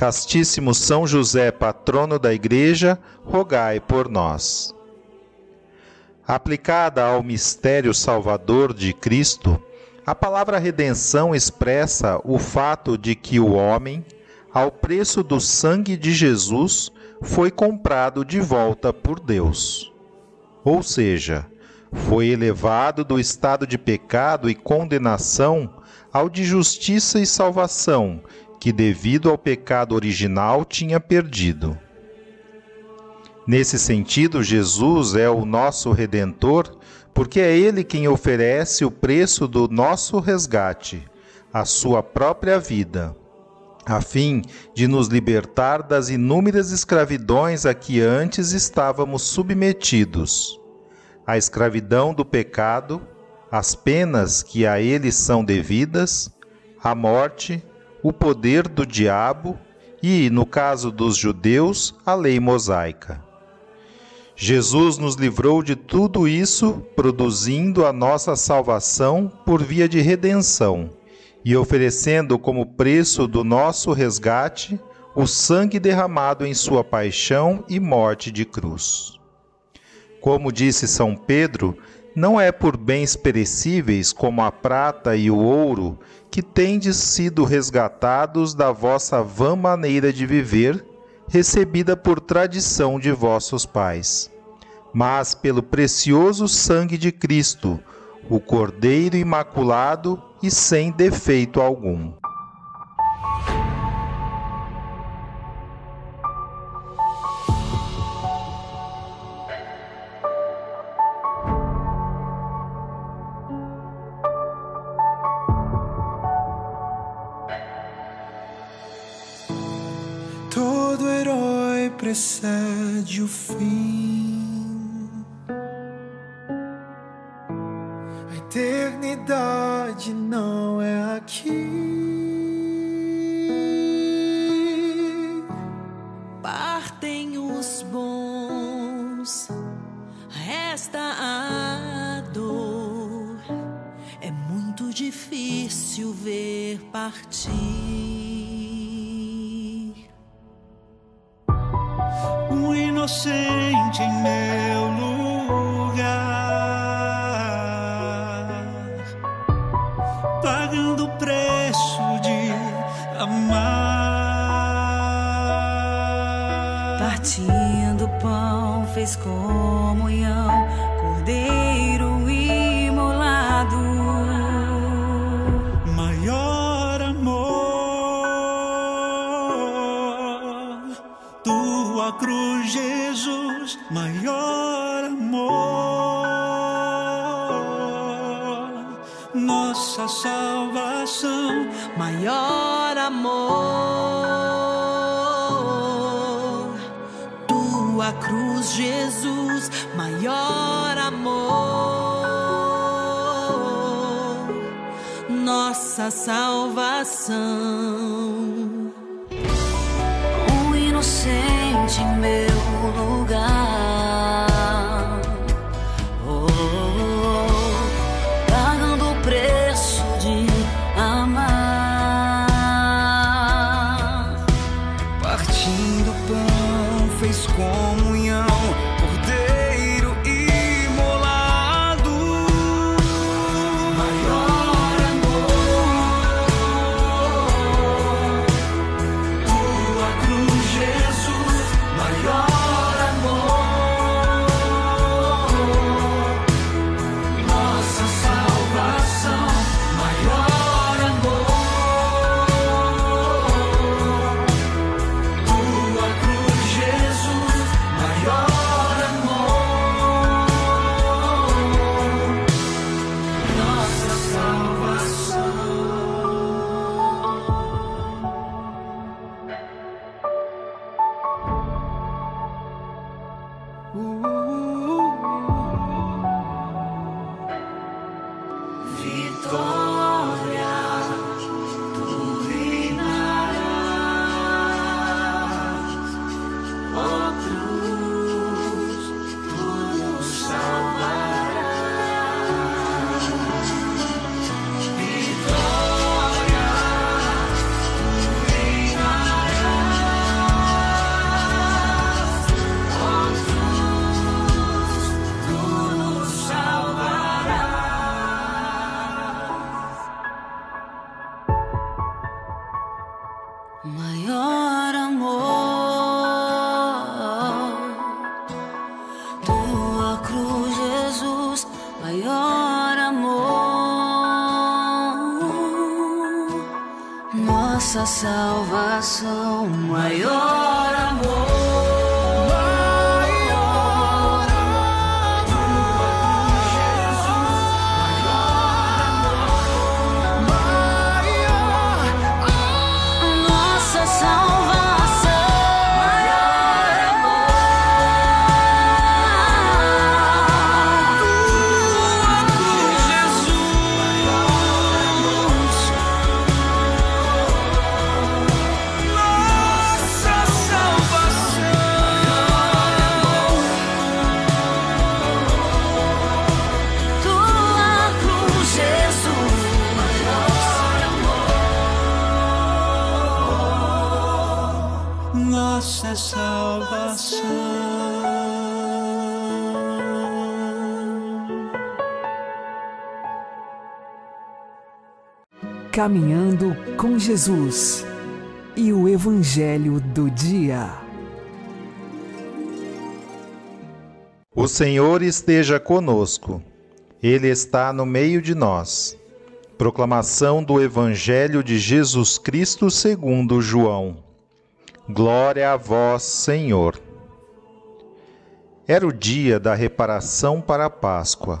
Castíssimo São José, patrono da Igreja, rogai por nós. Aplicada ao mistério salvador de Cristo, a palavra redenção expressa o fato de que o homem, ao preço do sangue de Jesus, foi comprado de volta por Deus. Ou seja, foi elevado do estado de pecado e condenação ao de justiça e salvação que, devido ao pecado original, tinha perdido. Nesse sentido, Jesus é o nosso redentor, porque é Ele quem oferece o preço do nosso resgate, a sua própria vida, a fim de nos libertar das inúmeras escravidões a que antes estávamos submetidos. A escravidão do pecado, as penas que a ele são devidas, a morte, o poder do diabo e, no caso dos judeus, a lei mosaica. Jesus nos livrou de tudo isso, produzindo a nossa salvação por via de redenção e oferecendo como preço do nosso resgate o sangue derramado em sua paixão e morte de cruz. Como disse São Pedro, não é por bens perecíveis como a prata e o ouro que tendes sido resgatados da vossa vã maneira de viver, recebida por tradição de vossos pais, mas pelo precioso sangue de Cristo, o Cordeiro imaculado e sem defeito algum. maior amor, nossa salvação maior. Caminhando com Jesus e o Evangelho do Dia. O Senhor esteja conosco, Ele está no meio de nós. Proclamação do Evangelho de Jesus Cristo segundo João. Glória a vós, Senhor. Era o dia da reparação para a Páscoa.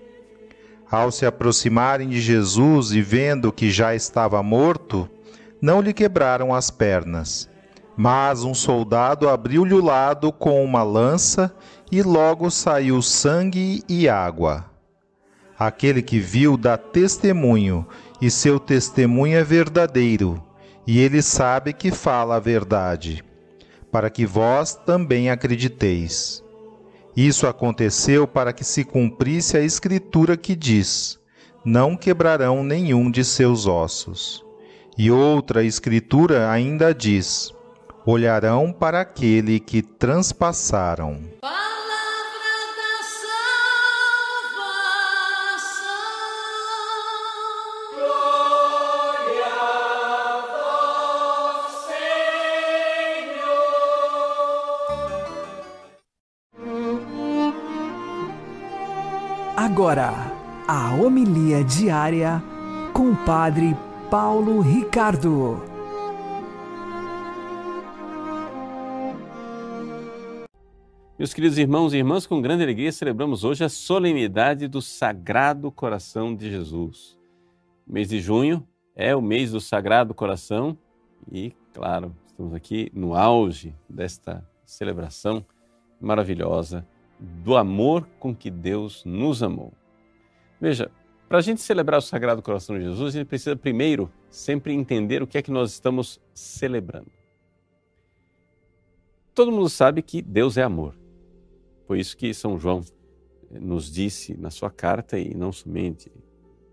Ao se aproximarem de Jesus e vendo que já estava morto, não lhe quebraram as pernas. Mas um soldado abriu-lhe o lado com uma lança e logo saiu sangue e água. Aquele que viu dá testemunho, e seu testemunho é verdadeiro, e ele sabe que fala a verdade, para que vós também acrediteis. Isso aconteceu para que se cumprisse a Escritura que diz: Não quebrarão nenhum de seus ossos. E outra Escritura ainda diz: Olharão para aquele que transpassaram. Agora, a homilia diária com o Padre Paulo Ricardo. Meus queridos irmãos e irmãs, com grande alegria celebramos hoje a solenidade do Sagrado Coração de Jesus. O mês de junho é o mês do Sagrado Coração e, claro, estamos aqui no auge desta celebração maravilhosa do amor com que Deus nos amou. Veja, para a gente celebrar o Sagrado Coração de Jesus, a gente precisa primeiro sempre entender o que é que nós estamos celebrando. Todo mundo sabe que Deus é amor. Foi isso que São João eh, nos disse na sua carta e não somente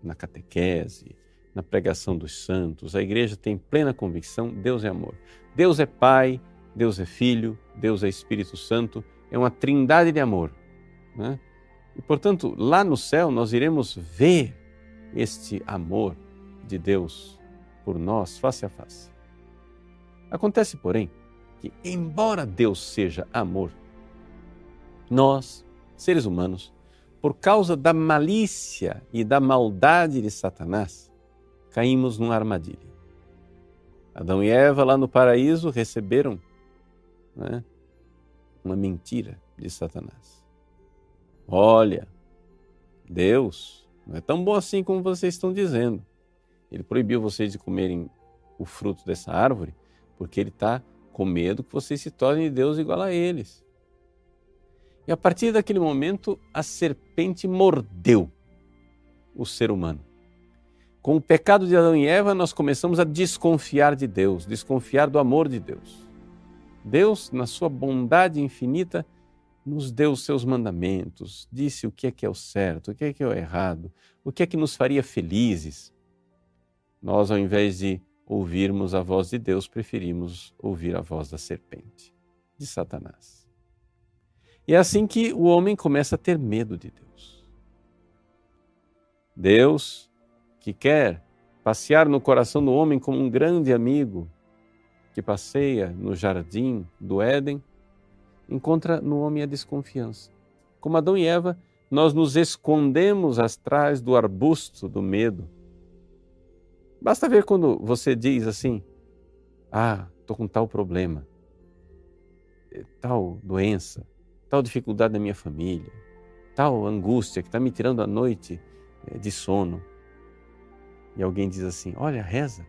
na catequese, na pregação dos santos. A igreja tem plena convicção: Deus é amor. Deus é Pai, Deus é Filho, Deus é Espírito Santo é uma trindade de amor. Né? E, portanto, lá no céu nós iremos ver este amor de Deus por nós face a face. Acontece, porém, que, embora Deus seja amor, nós, seres humanos, por causa da malícia e da maldade de Satanás, caímos numa armadilha. Adão e Eva, lá no paraíso, receberam né, uma mentira de Satanás. Olha, Deus não é tão bom assim como vocês estão dizendo. Ele proibiu vocês de comerem o fruto dessa árvore porque ele está com medo que vocês se tornem Deus igual a eles. E a partir daquele momento, a serpente mordeu o ser humano. Com o pecado de Adão e Eva, nós começamos a desconfiar de Deus, desconfiar do amor de Deus. Deus, na sua bondade infinita, nos deu os seus mandamentos, disse o que é que é o certo, o que é que é o errado, o que é que nos faria felizes. Nós, ao invés de ouvirmos a voz de Deus, preferimos ouvir a voz da serpente, de Satanás. E é assim que o homem começa a ter medo de Deus. Deus, que quer passear no coração do homem como um grande amigo que passeia no jardim do Éden, encontra no homem a desconfiança. Como Adão e Eva, nós nos escondemos atrás do arbusto do medo. Basta ver quando você diz assim: Ah, estou com tal problema, tal doença, tal dificuldade na minha família, tal angústia que está me tirando a noite eh, de sono. E alguém diz assim: Olha, reza.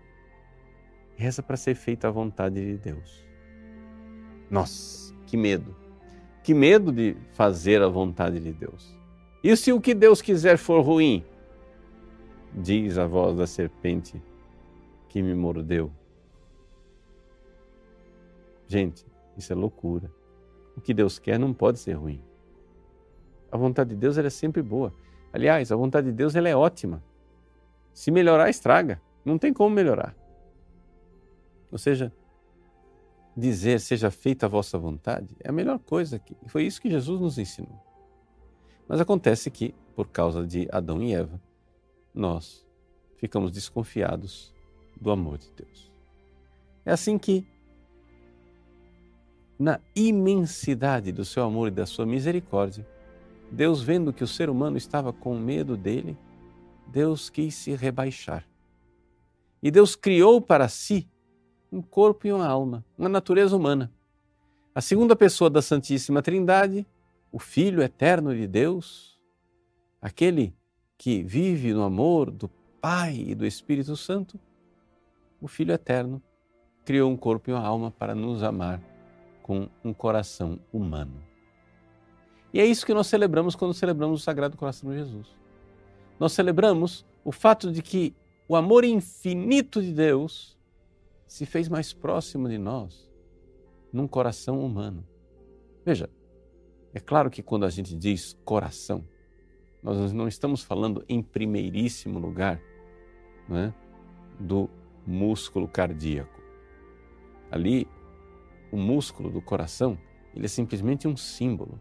Reza para ser feita a vontade de Deus. Nossa, que medo. Que medo de fazer a vontade de Deus. E se o que Deus quiser for ruim? Diz a voz da serpente que me mordeu. Gente, isso é loucura. O que Deus quer não pode ser ruim. A vontade de Deus é sempre boa. Aliás, a vontade de Deus ela é ótima. Se melhorar, estraga. Não tem como melhorar. Ou seja, dizer seja feita a vossa vontade é a melhor coisa que foi isso que Jesus nos ensinou. Mas acontece que, por causa de Adão e Eva, nós ficamos desconfiados do amor de Deus. É assim que na imensidade do seu amor e da sua misericórdia, Deus, vendo que o ser humano estava com medo dele, Deus quis se rebaixar. E Deus criou para si um corpo e uma alma, uma natureza humana. A segunda pessoa da Santíssima Trindade, o Filho eterno de Deus, aquele que vive no amor do Pai e do Espírito Santo, o Filho eterno criou um corpo e uma alma para nos amar com um coração humano. E é isso que nós celebramos quando celebramos o Sagrado Coração de Jesus. Nós celebramos o fato de que o amor infinito de Deus se fez mais próximo de nós num coração humano. Veja, é claro que quando a gente diz coração, nós não estamos falando em primeiríssimo lugar é, do músculo cardíaco. Ali o músculo do coração, ele é simplesmente um símbolo,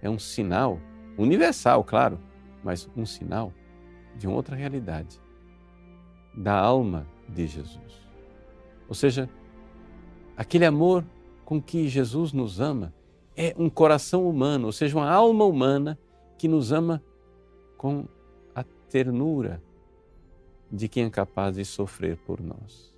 é um sinal universal, claro, mas um sinal de outra realidade, da alma de Jesus. Ou seja, aquele amor com que Jesus nos ama é um coração humano, ou seja, uma alma humana que nos ama com a ternura de quem é capaz de sofrer por nós.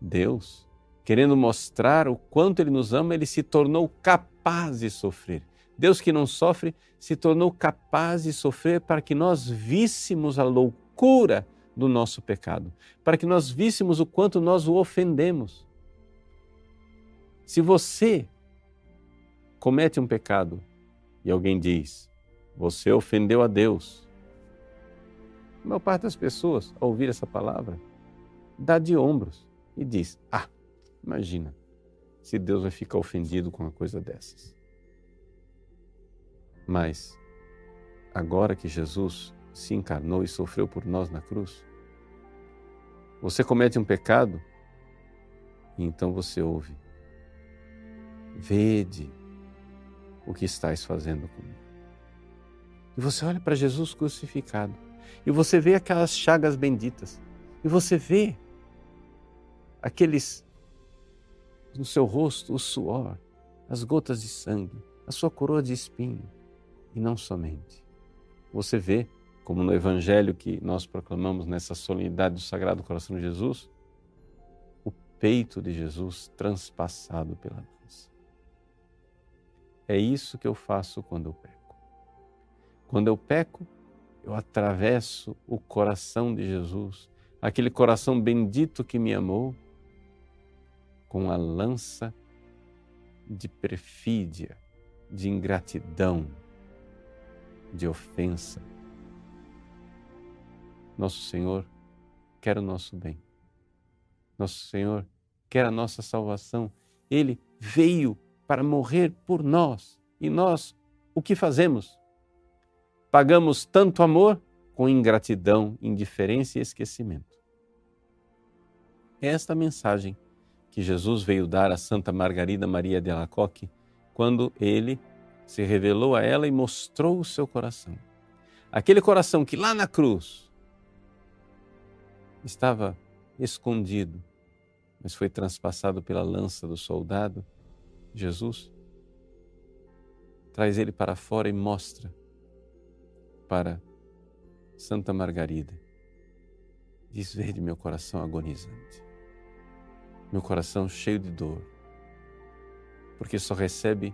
Deus querendo mostrar o quanto Ele nos ama, Ele se tornou capaz de sofrer. Deus que não sofre se tornou capaz de sofrer para que nós víssemos a loucura do nosso pecado, para que nós víssemos o quanto nós o ofendemos. Se você comete um pecado e alguém diz, você ofendeu a Deus, a maior parte das pessoas, ao ouvir essa palavra, dá de ombros e diz: Ah, Imagina se Deus vai ficar ofendido com uma coisa dessas. Mas, agora que Jesus se encarnou e sofreu por nós na cruz, você comete um pecado e então você ouve: Vede o que estáis fazendo comigo. E você olha para Jesus crucificado e você vê aquelas chagas benditas e você vê aqueles no seu rosto o suor, as gotas de sangue, a sua coroa de espinho. E não somente. Você vê, como no evangelho que nós proclamamos nessa solenidade do Sagrado Coração de Jesus, o peito de Jesus transpassado pela lança. É isso que eu faço quando eu peco. Quando eu peco, eu atravesso o coração de Jesus, aquele coração bendito que me amou, com a lança de perfídia, de ingratidão, de ofensa. Nosso Senhor quer o nosso bem. Nosso Senhor quer a nossa salvação. Ele veio para morrer por nós. E nós, o que fazemos? Pagamos tanto amor com ingratidão, indiferença e esquecimento. É esta mensagem que Jesus veio dar a Santa Margarida Maria de Alacoque quando ele se revelou a ela e mostrou o seu coração. Aquele coração que lá na cruz estava escondido, mas foi transpassado pela lança do soldado, Jesus traz ele para fora e mostra para Santa Margarida. Diz: Vede meu coração agonizante meu coração cheio de dor, porque só recebe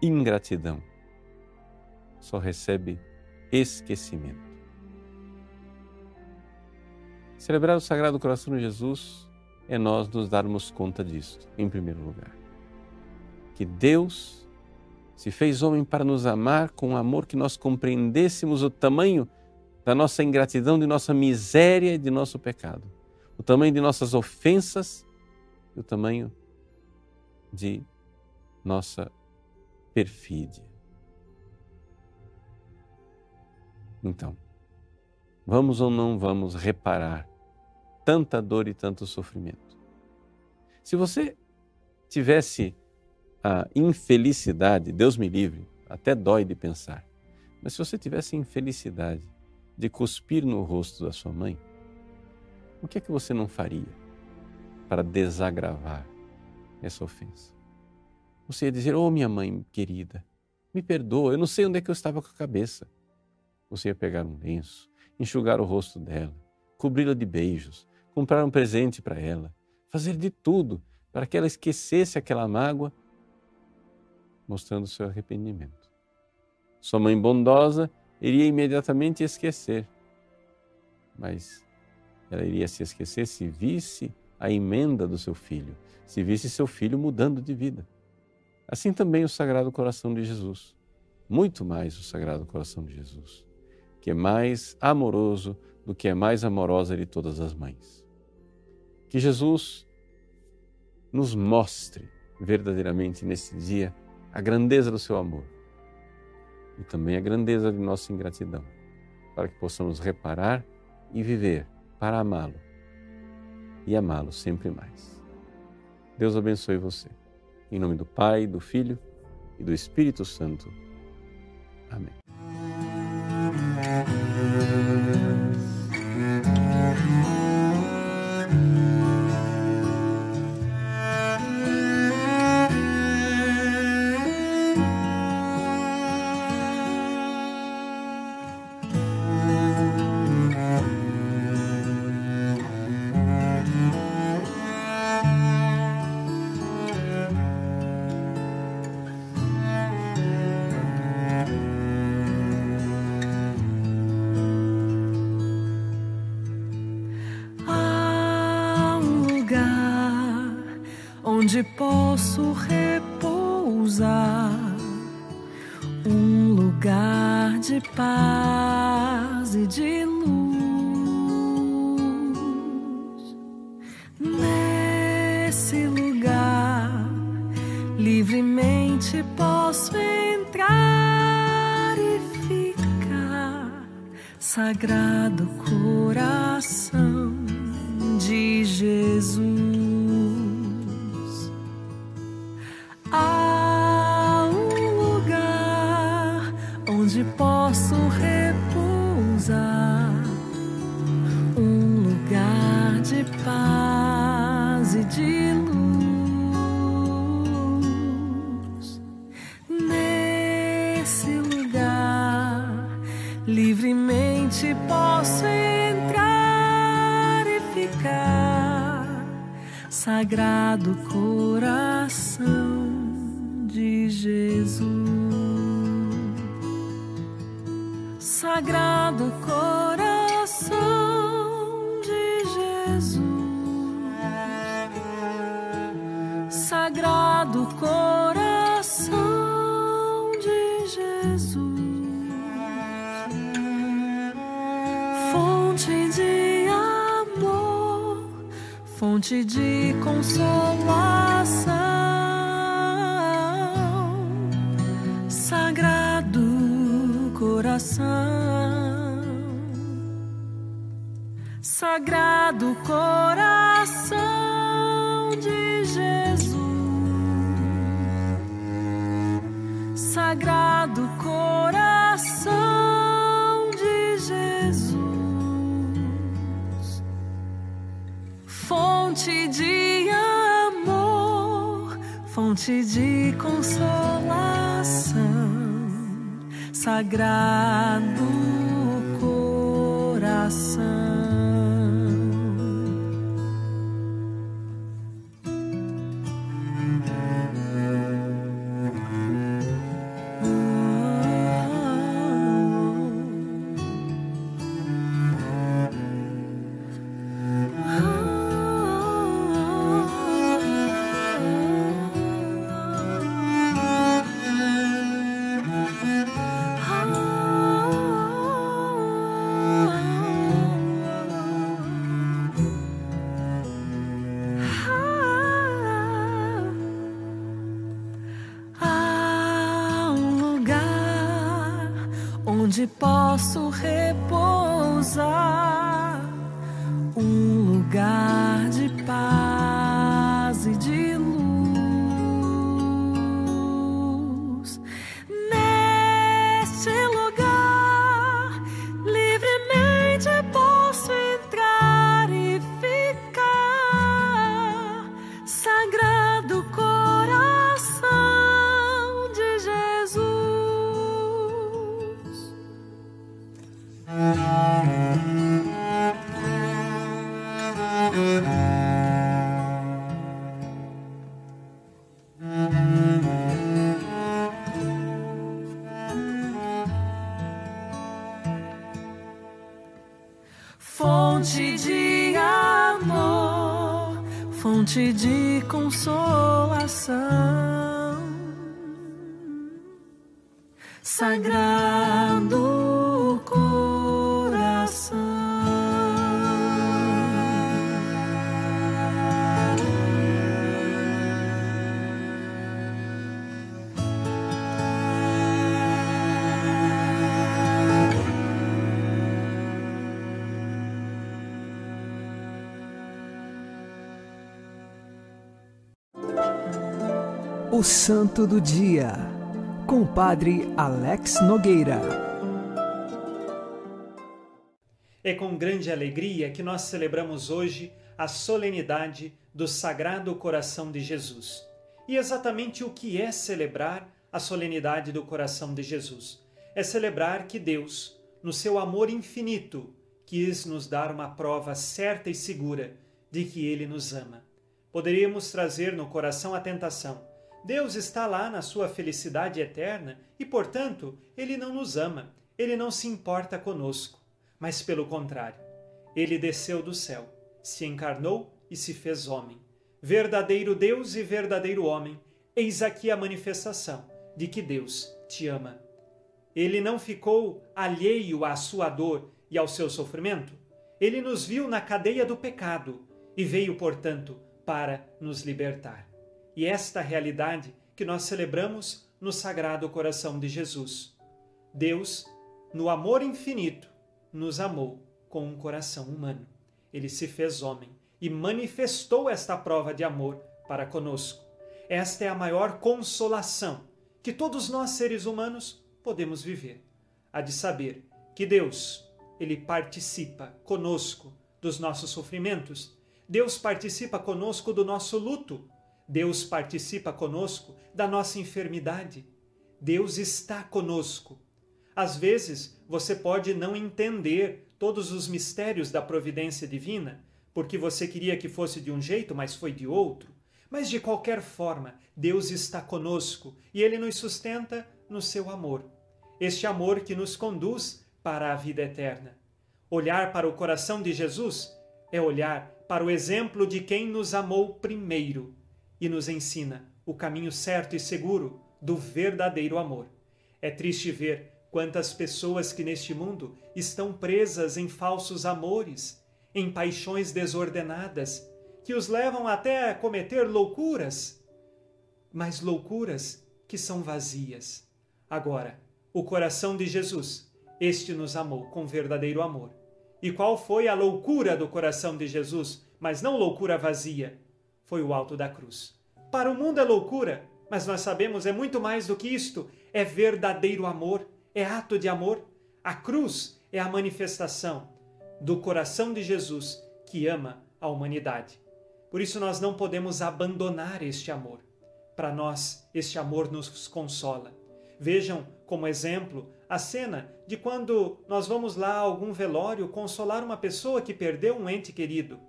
ingratidão, só recebe esquecimento. Celebrar o Sagrado Coração de Jesus é nós nos darmos conta disto, em primeiro lugar. Que Deus se fez homem para nos amar com um amor que nós compreendêssemos o tamanho da nossa ingratidão, de nossa miséria e de nosso pecado o tamanho de nossas ofensas e o tamanho de nossa perfídia. Então, vamos ou não vamos reparar tanta dor e tanto sofrimento? Se você tivesse a infelicidade, Deus me livre, até dói de pensar, mas se você tivesse infelicidade de cuspir no rosto da sua mãe, o que é que você não faria para desagravar essa ofensa? Você ia dizer: Oh, minha mãe querida, me perdoa, eu não sei onde é que eu estava com a cabeça. Você ia pegar um lenço, enxugar o rosto dela, cobri-la de beijos, comprar um presente para ela, fazer de tudo para que ela esquecesse aquela mágoa, mostrando seu arrependimento. Sua mãe bondosa iria imediatamente esquecer, mas ela iria se esquecer se visse a emenda do seu filho, se visse seu filho mudando de vida. Assim também o Sagrado Coração de Jesus, muito mais o Sagrado Coração de Jesus, que é mais amoroso do que é mais amorosa de todas as mães. Que Jesus nos mostre verdadeiramente nesse dia a grandeza do seu amor e também a grandeza de nossa ingratidão, para que possamos reparar e viver para amá-lo e amá-lo sempre mais. Deus abençoe você. Em nome do Pai, do Filho e do Espírito Santo. Amém. Sagrado Coração de Jesus. Fonte de amor, fonte de consolação. Sagrado Coração. O Santo do Dia, com o Padre Alex Nogueira. É com grande alegria que nós celebramos hoje a solenidade do Sagrado Coração de Jesus. E exatamente o que é celebrar a solenidade do Coração de Jesus? É celebrar que Deus, no seu amor infinito, quis nos dar uma prova certa e segura de que Ele nos ama. Poderíamos trazer no coração a tentação. Deus está lá na sua felicidade eterna e, portanto, Ele não nos ama, Ele não se importa conosco. Mas, pelo contrário, Ele desceu do céu, se encarnou e se fez homem. Verdadeiro Deus e verdadeiro homem, eis aqui a manifestação de que Deus te ama. Ele não ficou alheio à sua dor e ao seu sofrimento. Ele nos viu na cadeia do pecado e veio, portanto, para nos libertar. E esta realidade que nós celebramos no Sagrado Coração de Jesus. Deus, no amor infinito, nos amou com um coração humano. Ele se fez homem e manifestou esta prova de amor para conosco. Esta é a maior consolação que todos nós seres humanos podemos viver. A de saber que Deus, ele participa conosco dos nossos sofrimentos. Deus participa conosco do nosso luto. Deus participa conosco da nossa enfermidade. Deus está conosco. Às vezes, você pode não entender todos os mistérios da providência divina, porque você queria que fosse de um jeito, mas foi de outro. Mas de qualquer forma, Deus está conosco e ele nos sustenta no seu amor. Este amor que nos conduz para a vida eterna. Olhar para o coração de Jesus é olhar para o exemplo de quem nos amou primeiro e nos ensina o caminho certo e seguro do verdadeiro amor. É triste ver quantas pessoas que neste mundo estão presas em falsos amores, em paixões desordenadas, que os levam até a cometer loucuras, mas loucuras que são vazias. Agora, o coração de Jesus, este nos amou com verdadeiro amor. E qual foi a loucura do coração de Jesus, mas não loucura vazia? Foi o alto da cruz. Para o mundo é loucura, mas nós sabemos é muito mais do que isto, é verdadeiro amor, é ato de amor. A cruz é a manifestação do coração de Jesus que ama a humanidade. Por isso nós não podemos abandonar este amor. Para nós, este amor nos consola. Vejam como exemplo a cena de quando nós vamos lá a algum velório consolar uma pessoa que perdeu um ente querido.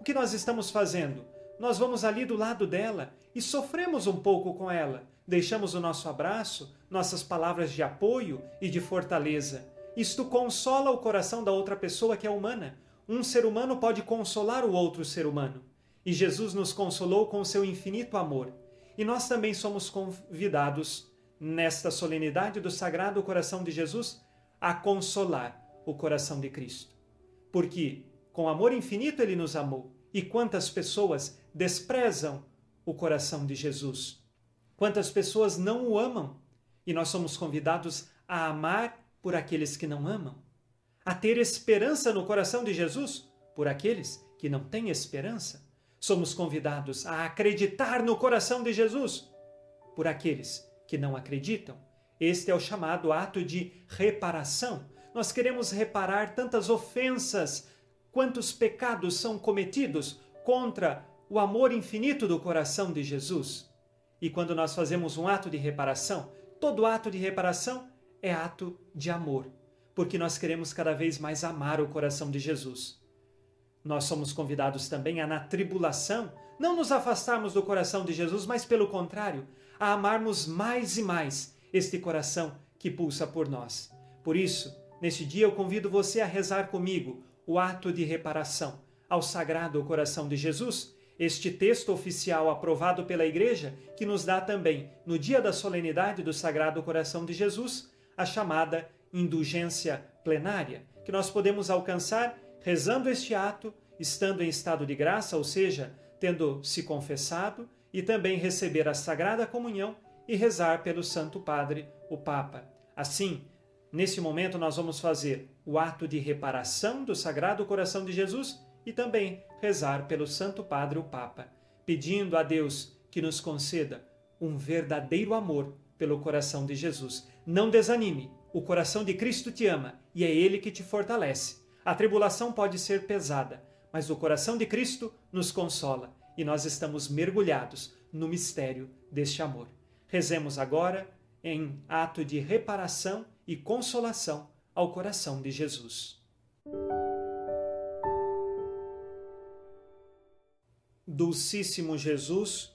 O que nós estamos fazendo? Nós vamos ali do lado dela e sofremos um pouco com ela. Deixamos o nosso abraço, nossas palavras de apoio e de fortaleza. Isto consola o coração da outra pessoa que é humana. Um ser humano pode consolar o outro ser humano. E Jesus nos consolou com seu infinito amor. E nós também somos convidados, nesta solenidade do Sagrado Coração de Jesus, a consolar o coração de Cristo. Porque com amor infinito ele nos amou. E quantas pessoas desprezam o coração de Jesus? Quantas pessoas não o amam? E nós somos convidados a amar por aqueles que não amam, a ter esperança no coração de Jesus por aqueles que não têm esperança somos convidados a acreditar no coração de Jesus por aqueles que não acreditam. Este é o chamado ato de reparação. Nós queremos reparar tantas ofensas, quantos pecados são cometidos contra o amor infinito do coração de Jesus. E quando nós fazemos um ato de reparação, todo ato de reparação é ato de amor, porque nós queremos cada vez mais amar o coração de Jesus. Nós somos convidados também a, na tribulação, não nos afastarmos do coração de Jesus, mas pelo contrário, a amarmos mais e mais este coração que pulsa por nós. Por isso, neste dia eu convido você a rezar comigo o ato de reparação ao Sagrado Coração de Jesus, este texto oficial aprovado pela Igreja que nos dá também, no dia da solenidade do Sagrado Coração de Jesus, a chamada indulgência plenária, que nós podemos alcançar rezando este ato, estando em estado de graça, ou seja, tendo se confessado, e também receber a Sagrada Comunhão e rezar pelo Santo Padre, o Papa. Assim, nesse momento, nós vamos fazer o ato de reparação do Sagrado Coração de Jesus e também rezar pelo Santo Padre, o Papa, pedindo a Deus que nos conceda um verdadeiro amor pelo coração de Jesus. Não desanime, o coração de Cristo te ama e é Ele que te fortalece. A tribulação pode ser pesada, mas o coração de Cristo nos consola e nós estamos mergulhados no mistério deste amor. Rezemos agora em ato de reparação e consolação ao coração de Jesus. Dulcíssimo Jesus,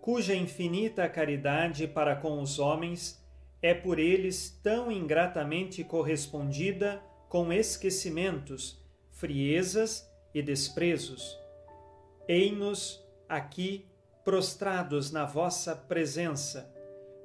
cuja infinita caridade para com os homens é por eles tão ingratamente correspondida com esquecimentos, friezas e desprezos. Ei-nos aqui prostrados na vossa presença,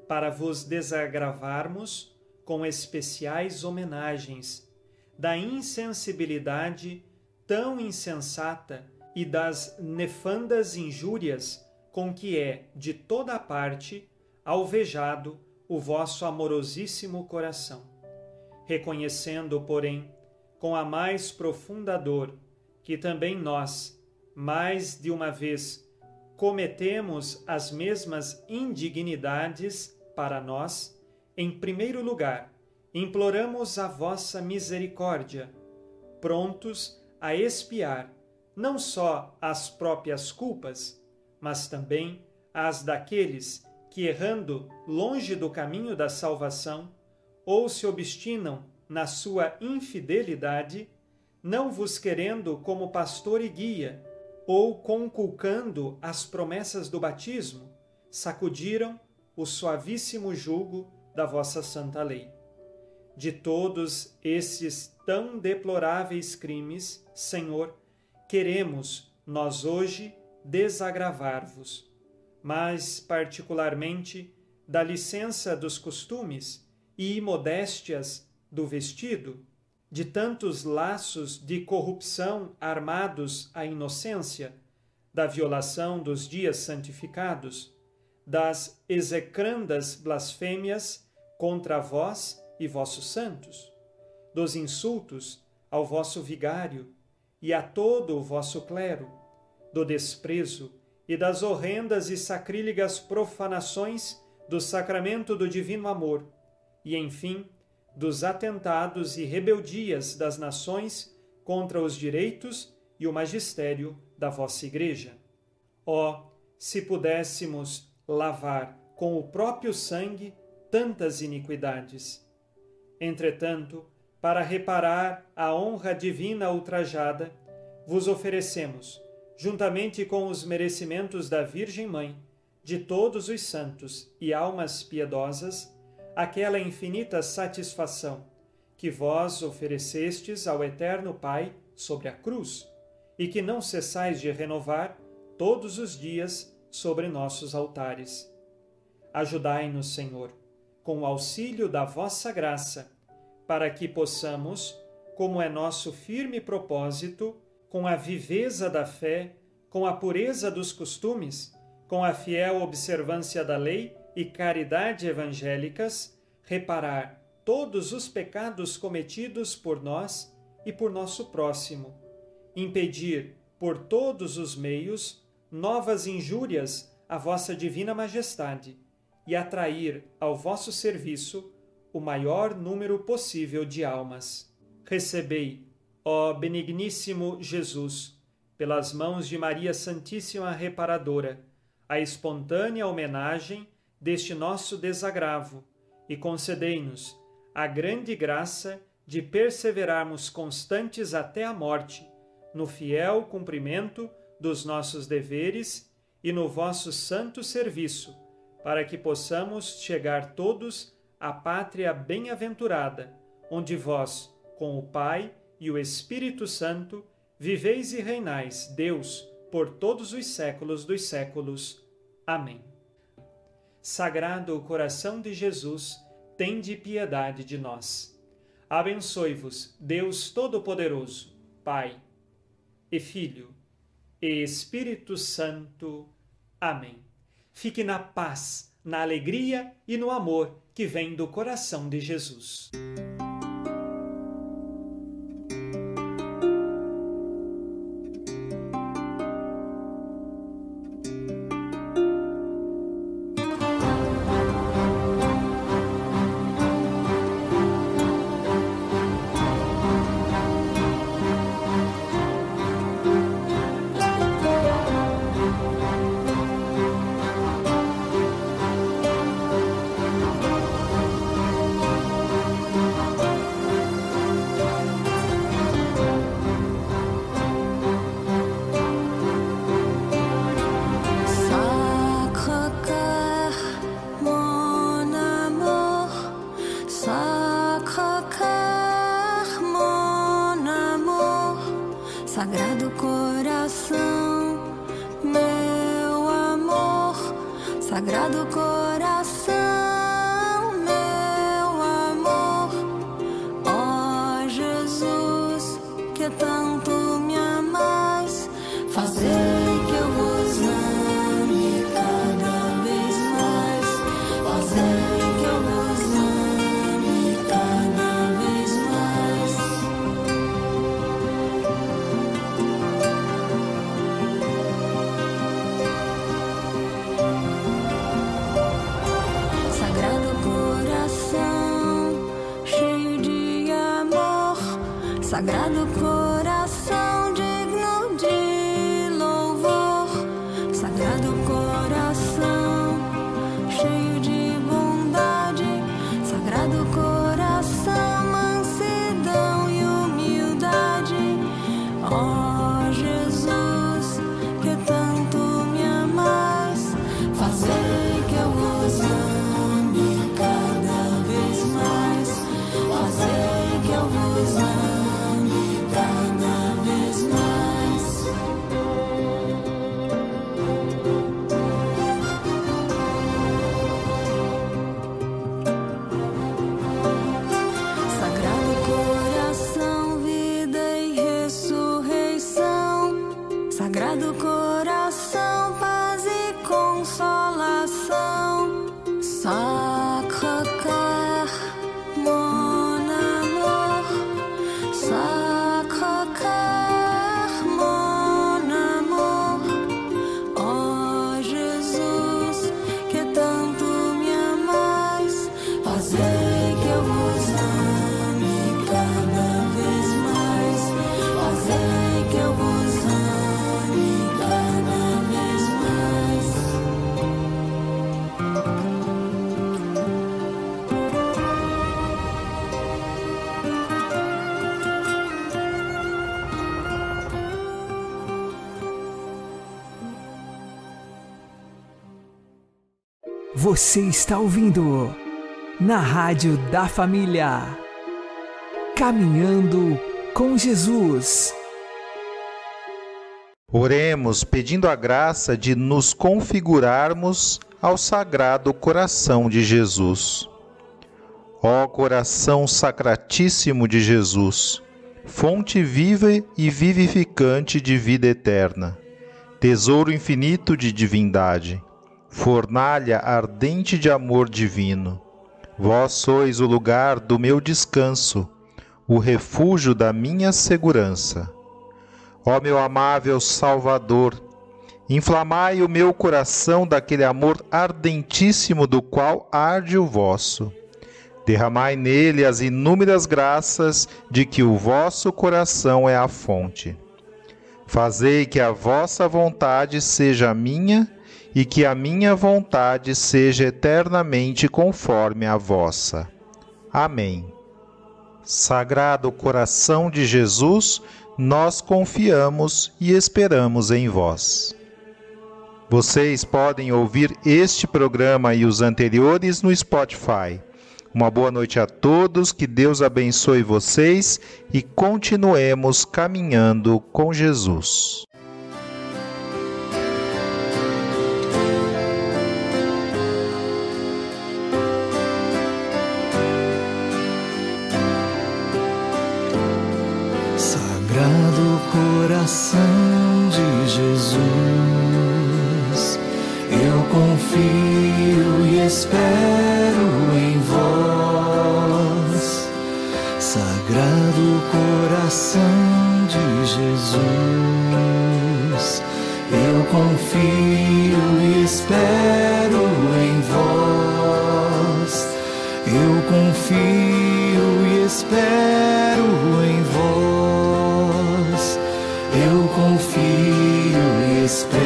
para vos desagravarmos com especiais homenagens da insensibilidade tão insensata e das nefandas injúrias com que é de toda parte alvejado o vosso amorosíssimo coração. Reconhecendo, porém, com a mais profunda dor, que também nós, mais de uma vez, cometemos as mesmas indignidades para nós, em primeiro lugar, imploramos a vossa misericórdia, prontos a expiar não só as próprias culpas, mas também as daqueles que, errando longe do caminho da salvação, ou se obstinam na sua infidelidade, não vos querendo como pastor e guia, ou conculcando as promessas do batismo, sacudiram o suavíssimo jugo da vossa santa lei. De todos esses tão deploráveis crimes, Senhor, queremos nós hoje desagravar-vos, mas particularmente da licença dos costumes e imodéstias do vestido, de tantos laços de corrupção armados à inocência, da violação dos dias santificados, das execrandas blasfêmias contra vós e vossos santos, dos insultos ao vosso vigário e a todo o vosso clero, do desprezo e das horrendas e sacrílegas profanações do sacramento do divino amor, e, enfim, dos atentados e rebeldias das nações contra os direitos e o magistério da vossa Igreja. Ó, oh, se pudéssemos lavar com o próprio sangue tantas iniquidades. Entretanto, para reparar a honra divina ultrajada, vos oferecemos, juntamente com os merecimentos da Virgem Mãe, de todos os santos e almas piedosas, aquela infinita satisfação que vós oferecestes ao Eterno Pai sobre a cruz e que não cessais de renovar todos os dias sobre nossos altares. Ajudai-nos, Senhor, com o auxílio da vossa graça, para que possamos, como é nosso firme propósito, com a viveza da fé, com a pureza dos costumes, com a fiel observância da lei e caridade evangélicas, reparar todos os pecados cometidos por nós e por nosso próximo, impedir por todos os meios novas injúrias à vossa divina majestade e atrair ao vosso serviço o maior número possível de almas. Recebei, ó benigníssimo Jesus, pelas mãos de Maria Santíssima Reparadora, a espontânea homenagem deste nosso desagravo e concedei-nos a grande graça de perseverarmos constantes até a morte no fiel cumprimento dos nossos deveres e no vosso santo serviço, para que possamos chegar todos à pátria bem-aventurada, onde vós, com o Pai e o Espírito Santo, viveis e reinais, Deus, por todos os séculos dos séculos. Amém. Sagrado coração de Jesus, tende piedade de nós. Abençoe-vos, Deus Todo-Poderoso, Pai e Filho e Espírito Santo. Amém. Fique na paz, na alegria e no amor que vem do coração de Jesus. Você está ouvindo na Rádio da Família. Caminhando com Jesus. Oremos pedindo a graça de nos configurarmos ao Sagrado Coração de Jesus. Ó coração sacratíssimo de Jesus, fonte viva e vivificante de vida eterna, tesouro infinito de divindade, fornalha ardente de amor divino, vós sois o lugar do meu descanso, o refúgio da minha segurança. Ó meu amável Salvador, inflamai o meu coração daquele amor ardentíssimo do qual arde o vosso. Derramai nele as inúmeras graças de que o vosso coração é a fonte. Fazei que a vossa vontade seja minha e que a minha vontade seja eternamente conforme a vossa. Amém. Sagrado coração de Jesus, nós confiamos e esperamos em vós. Vocês podem ouvir este programa e os anteriores no Spotify. Uma boa noite a todos, que Deus abençoe vocês e continuemos caminhando com Jesus. Sagrado coração de Jesus, confio e espero em vós. Sagrado coração de Jesus, eu confio e espero em vós. Eu confio e espero em vós. Eu confio e espero